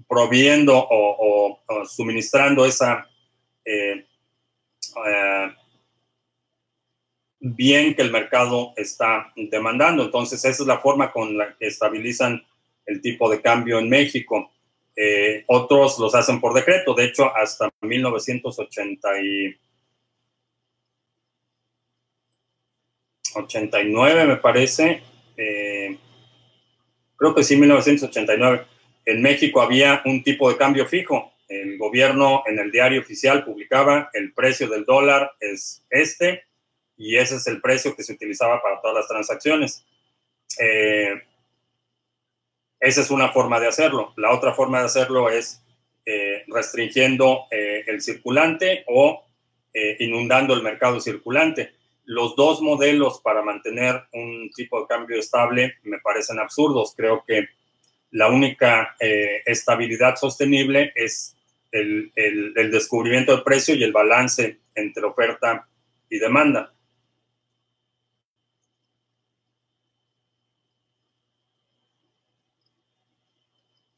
proviendo o, suministrando esa bien que el mercado está demandando. Entonces, esa es la forma con la que estabilizan el tipo de cambio en México. Eh, otros los hacen por decreto, de hecho, hasta 1989 me parece, eh, creo que sí, 1989, en México había un tipo de cambio fijo. El gobierno en el diario oficial publicaba el precio del dólar es este y ese es el precio que se utilizaba para todas las transacciones. Eh, esa es una forma de hacerlo. La otra forma de hacerlo es eh, restringiendo eh, el circulante o inundando el mercado circulante. Los dos modelos para mantener un tipo de cambio estable me parecen absurdos. Creo que la única estabilidad sostenible es el descubrimiento del precio y el balance entre oferta y demanda.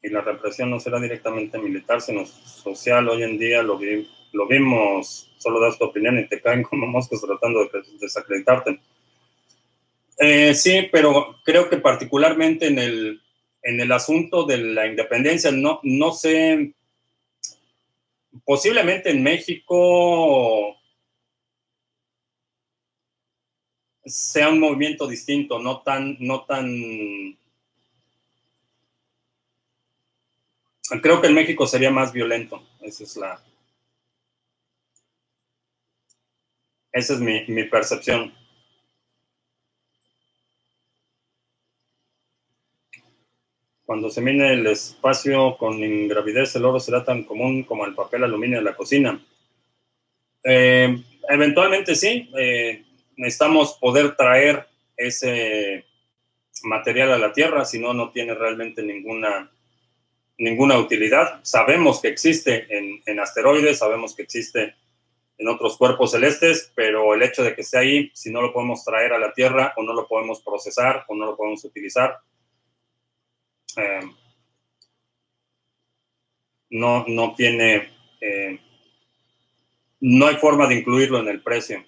Y la represión no será directamente militar, sino social. Hoy en día lo, lo vimos, solo das tu opinión y te caen como moscas tratando de desacreditarte. Eh, sí, pero creo que particularmente en el, en el asunto de la independencia, no, no sé, posiblemente en México sea un movimiento distinto, no tan, no tan Creo que en México sería más violento. Esa es la. Esa es mi, percepción. Cuando se mine el espacio con ingravidez, el oro será tan común como el papel aluminio de la cocina. Eh, eventualmente sí. Eh, necesitamos poder traer ese material a la Tierra, si no, no tiene realmente ninguna ninguna utilidad. Sabemos que existe en, asteroides, sabemos que existe en otros cuerpos celestes, pero el hecho de que esté ahí, si no lo podemos traer a la Tierra o no lo podemos procesar o no lo podemos utilizar, eh, no, no tiene, eh, no hay forma de incluirlo en el precio.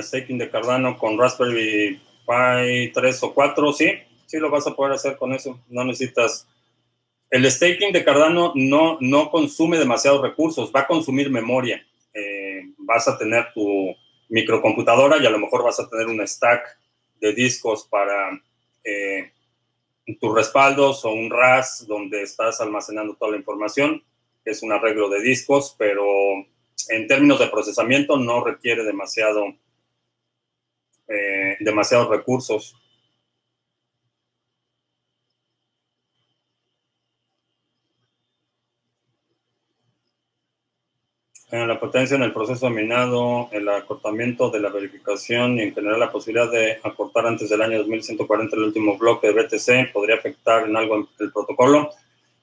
Staking de Cardano con Raspberry Pi 3 o 4, sí, sí lo vas a poder hacer con eso. No necesitas. El staking de Cardano no, no consume demasiados recursos, va a consumir memoria. Eh, vas a tener tu microcomputadora y a lo mejor vas a tener un stack de discos para eh, tus respaldos o un RAS donde estás almacenando toda la información. Es un arreglo de discos, pero en términos de procesamiento no requiere demasiado eh, demasiados recursos. la potencia en el proceso minado, el acortamiento de la verificación y en general la posibilidad de acortar antes del año 2140 el último bloque de BTC podría afectar en algo el protocolo.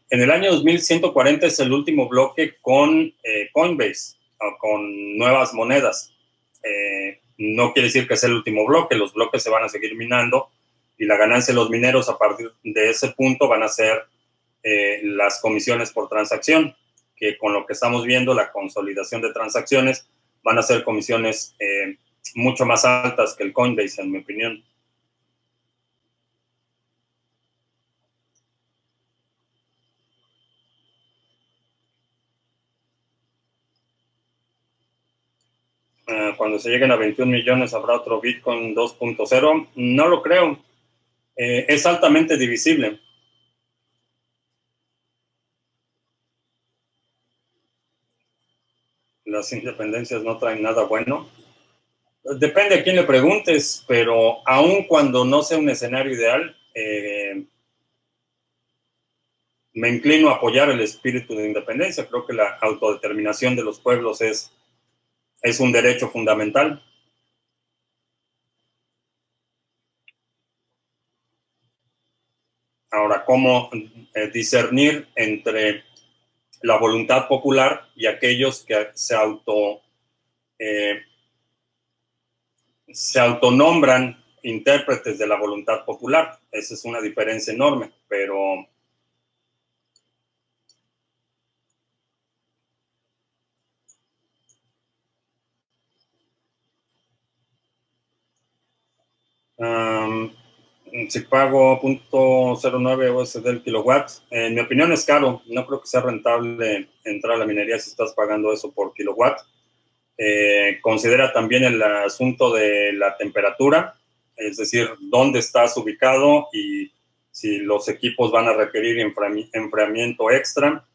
En el año 2140 es el último bloque con eh, Coinbase, con nuevas monedas. Eh, no quiere decir que sea el último bloque, los bloques se van a seguir minando y la ganancia de los mineros a partir de ese punto van a ser eh, las comisiones por transacción, que con lo que estamos viendo, la consolidación de transacciones, van a ser comisiones eh, mucho más altas que el Coinbase, en mi opinión. Eh, cuando se lleguen a 21 millones habrá otro Bitcoin 2.0. No lo creo. Eh, es altamente divisible. Las independencias no traen nada bueno. Depende a quién le preguntes, pero aun cuando no sea un escenario ideal, eh, me inclino a apoyar el espíritu de independencia. Creo que la autodeterminación de los pueblos es es un derecho fundamental. Ahora, ¿cómo eh, discernir entre la voluntad popular y aquellos que se auto eh, se autonombran intérpretes de la voluntad popular? Esa es una diferencia enorme, pero Si pago .09 USD el kilowatt, en mi opinión es caro. No creo que sea rentable entrar a la minería si estás pagando eso por kilowatt. Eh, considera también el asunto de la temperatura, es decir, dónde estás ubicado y si los equipos van a requerir enfriamiento extra.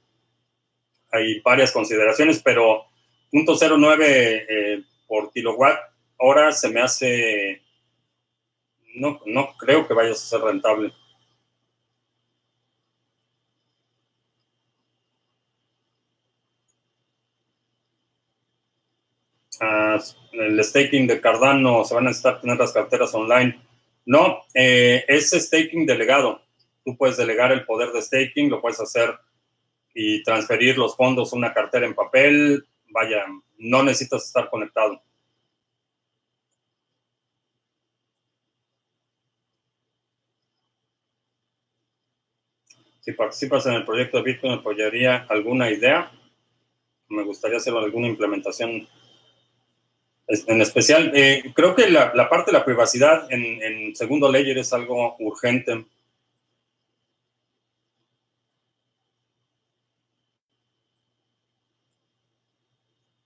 Hay varias consideraciones, pero .09 eh, por kilowatt hora se me hace no, no creo que vaya a ser rentable. Ah, el staking de Cardano, se van a necesitar tener las carteras online. No, eh, es staking delegado. Tú puedes delegar el poder de staking, lo puedes hacer y transferir los fondos a una cartera en papel. Vaya, no necesitas estar conectado. Si participas en el proyecto de Bitcoin, ¿apoyaría alguna idea? Me gustaría hacer alguna implementación en especial. Eh, creo que la, parte de la privacidad en, segundo layer es algo urgente.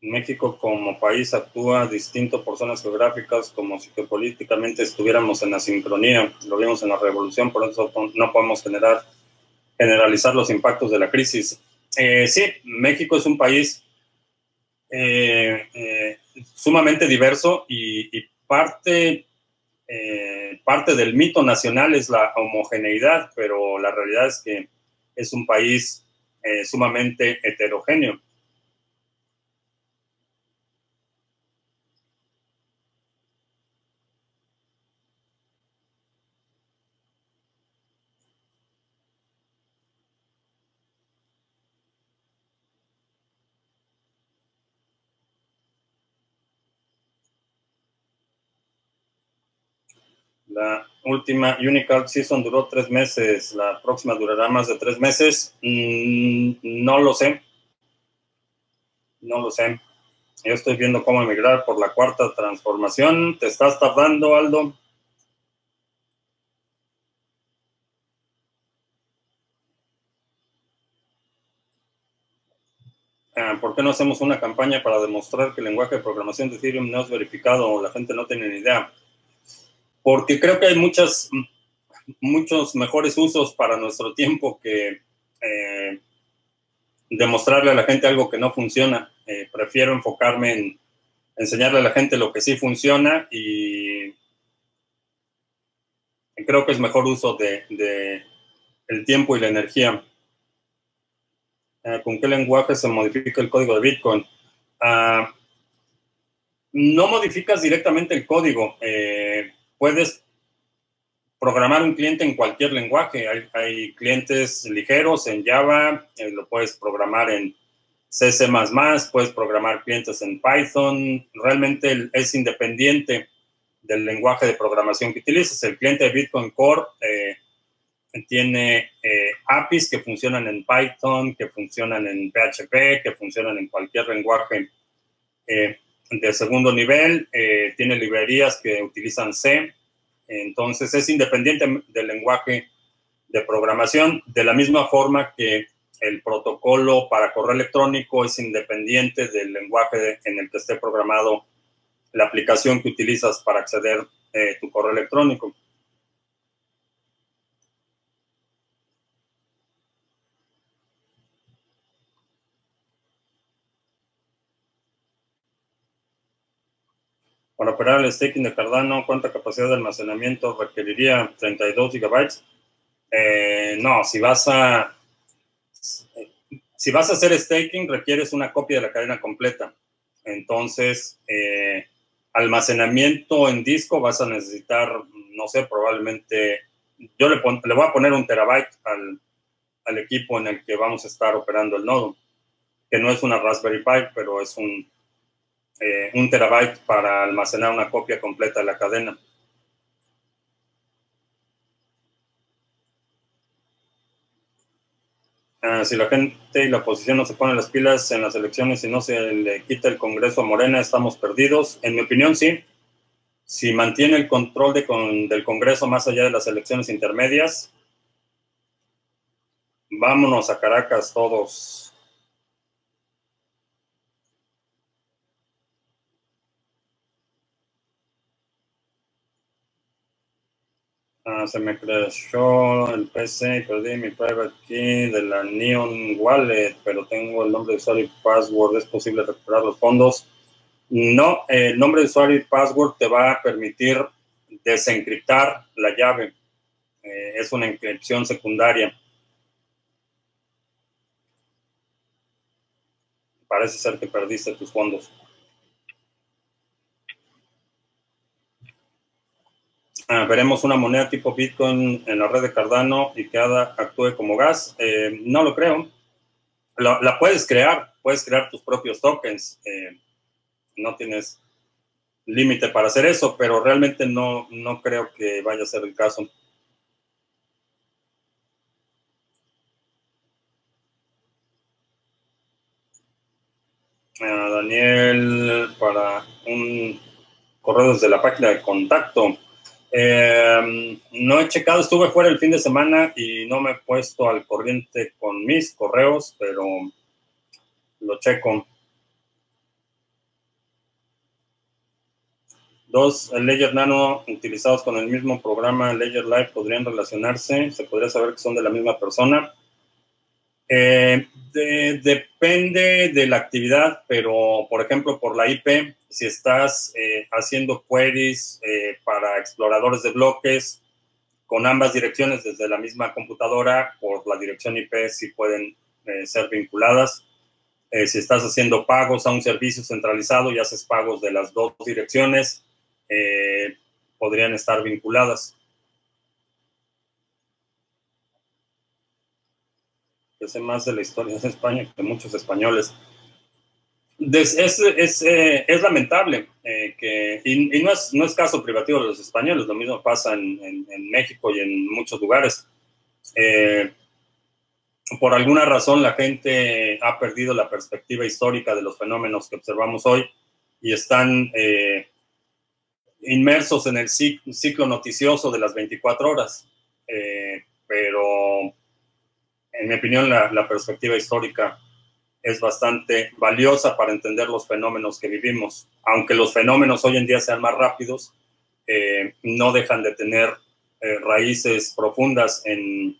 México como país actúa distinto por zonas geográficas, como si que políticamente estuviéramos en la sincronía. Lo vimos en la revolución, por eso no podemos generar generalizar los impactos de la crisis. Eh, sí, México es un país eh, eh, sumamente diverso y, parte, parte del mito nacional es la homogeneidad, pero la realidad es que es un país sumamente heterogéneo. La última Unicard Season duró tres meses, la próxima durará más de tres meses. Mm, no lo sé. No lo sé. Yo estoy viendo cómo emigrar por la cuarta transformación. ¿Te estás tardando, Aldo? Ah, ¿Por qué no hacemos una campaña para demostrar que el lenguaje de programación de Ethereum no es verificado? La gente no tiene ni idea porque creo que hay muchas, muchos mejores usos para nuestro tiempo que eh, demostrarle a la gente algo que no funciona. Eh, prefiero enfocarme en enseñarle a la gente lo que sí funciona y creo que es mejor uso de, el tiempo y la energía. Eh, ¿Con qué lenguaje se modifica el código de Bitcoin? Ah, no modificas directamente el código puedes programar un cliente en cualquier lenguaje. Hay, clientes ligeros en Java, eh, lo puedes programar en C, C++, puedes programar clientes en Python. Realmente es independiente del lenguaje de programación que utilices. El cliente de Bitcoin Core eh, tiene eh, APIs que funcionan en Python, que funcionan en PHP, que funcionan en cualquier lenguaje de segundo nivel, eh, tiene librerías que utilizan C, entonces es independiente del lenguaje de programación, de la misma forma que el protocolo para correo electrónico es independiente del lenguaje en el que esté programado la aplicación que utilizas para acceder a eh, tu correo electrónico. Para operar el staking de Cardano, ¿cuánta capacidad de almacenamiento requeriría? 32 gigabytes. Eh, no, si vas a si vas a hacer staking, requieres una copia de la cadena completa. Entonces, eh, almacenamiento en disco vas a necesitar, no sé, probablemente, yo le, le voy a poner un terabyte al, al, equipo en el que vamos a estar operando el nodo, que no es una Raspberry Pi, pero es un, eh, un terabyte para almacenar una copia completa de la cadena. Ah, si la gente y la oposición no se ponen las pilas en las elecciones y no se le quita el Congreso a Morena, estamos perdidos. En mi opinión, sí. si mantiene el control del Congreso más allá de las elecciones intermedias, vámonos a Caracas todos. Ah, se me crashó el PC y perdí mi private key de la Neon Wallet, pero tengo el nombre de usuario y password. ¿Es posible recuperar los fondos? No, el nombre de usuario y password te va a permitir desencriptar la llave. Eh, es una encripción secundaria. Parece ser que perdiste tus fondos. Ah, veremos una moneda tipo Bitcoin en la red de Cardano y que actúe como gas. Eh, no lo creo. La, puedes crear, puedes crear tus propios tokens. Eh, no tienes límite para hacer eso, pero realmente no, no creo que vaya a ser el caso. Ah, Daniel, para un correo desde la página de contacto. Eh, no he checado, estuve fuera el fin de semana y no me he puesto al corriente con mis correos, pero lo checo. Dos Ledger Nano utilizados con el mismo programa Ledger Live podrían relacionarse. Se podría saber que son de la misma persona. Eh, depende de la actividad, pero por ejemplo, por la IP, si estás eh, haciendo queries eh, para exploradores de bloques con ambas direcciones desde la misma computadora, por la dirección IP sí pueden ser vinculadas. si estás haciendo pagos a un servicio centralizado y haces pagos de las dos direcciones, eh, podrían estar vinculadas. Yo sé más de la historia de España que muchos españoles. Es, eh, es, lamentable eh, que, y, no, es, no es caso privativo de los españoles, lo mismo pasa en, en, México y en muchos lugares. por alguna razón la gente ha perdido la perspectiva histórica de los fenómenos que observamos hoy y están inmersos en el ciclo noticioso de las 24 horas. Eh, pero, en mi opinión, la, perspectiva histórica es bastante valiosa para entender los fenómenos que vivimos. Aunque los fenómenos hoy en día sean más rápidos, eh, no dejan de tener eh, raíces profundas en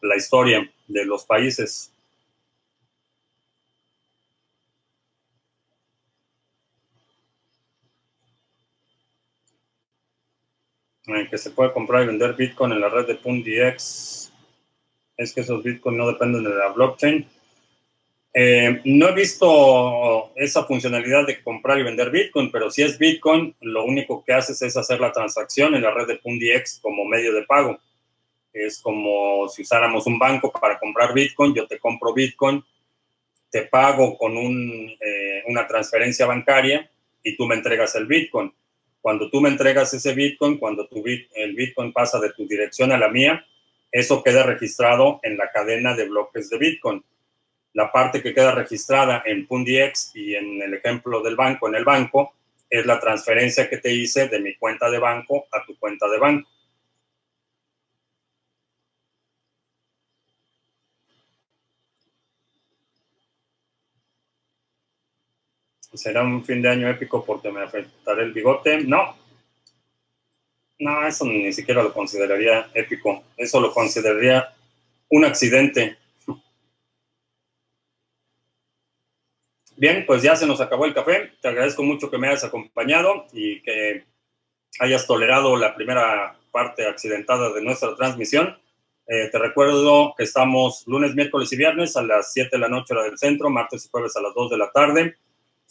la historia de los países que se puede comprar y vender Bitcoin en la red de PundDX. Es que esos Bitcoin no dependen de la blockchain. Eh, no he visto esa funcionalidad de comprar y vender Bitcoin, pero si es Bitcoin, lo único que haces es hacer la transacción en la red de PundDX como medio de pago. Es como si usáramos un banco para comprar Bitcoin, yo te compro Bitcoin, te pago con eh, una transferencia bancaria y tú me entregas el Bitcoin cuando tú me entregas ese Bitcoin, cuando tu el Bitcoin pasa de tu dirección a la mía, eso queda registrado en la cadena de bloques de Bitcoin. La parte que queda registrada en PundiX y en el ejemplo del banco, en el banco, es la transferencia que te hice de mi cuenta de banco a tu cuenta de banco. será un fin de año épico porque me afectará el bigote. No. No, eso ni siquiera lo consideraría épico. Eso lo consideraría un accidente. Bien, pues ya se nos acabó el café. Te agradezco mucho que me hayas acompañado y que hayas tolerado la primera parte accidentada de nuestra transmisión. Eh, te recuerdo que estamos lunes, miércoles y viernes a las 7 de la noche hora del centro, martes y jueves a las 2 de la tarde.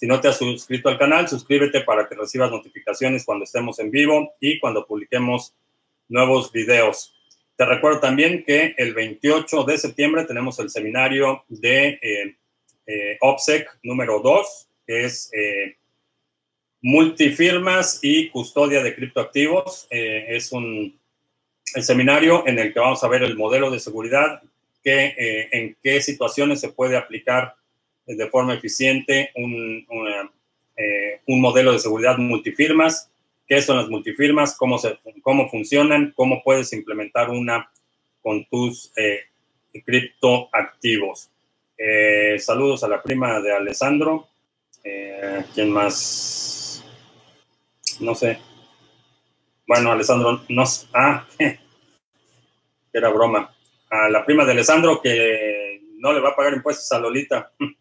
Si no te has suscrito al canal, suscríbete para que recibas notificaciones cuando estemos en vivo y cuando publiquemos nuevos videos. Te recuerdo también que el 28 de septiembre tenemos el seminario de eh, eh, OPSEC número 2, que es eh, multifirmas y custodia de criptoactivos. es un seminario en el que vamos a ver el modelo de seguridad, que, en qué situaciones se puede aplicar de forma eficiente un, eh, un modelo de seguridad multifirmas, qué son las multifirmas, cómo, se, cómo funcionan, cómo puedes implementar una con tus eh, criptoactivos. Eh, saludos a la prima de Alessandro. Eh, ¿Quién más? No sé. Bueno, Alessandro, no Ah, [LAUGHS] era broma. A la prima de Alessandro que no le va a pagar impuestos a Lolita. [LAUGHS]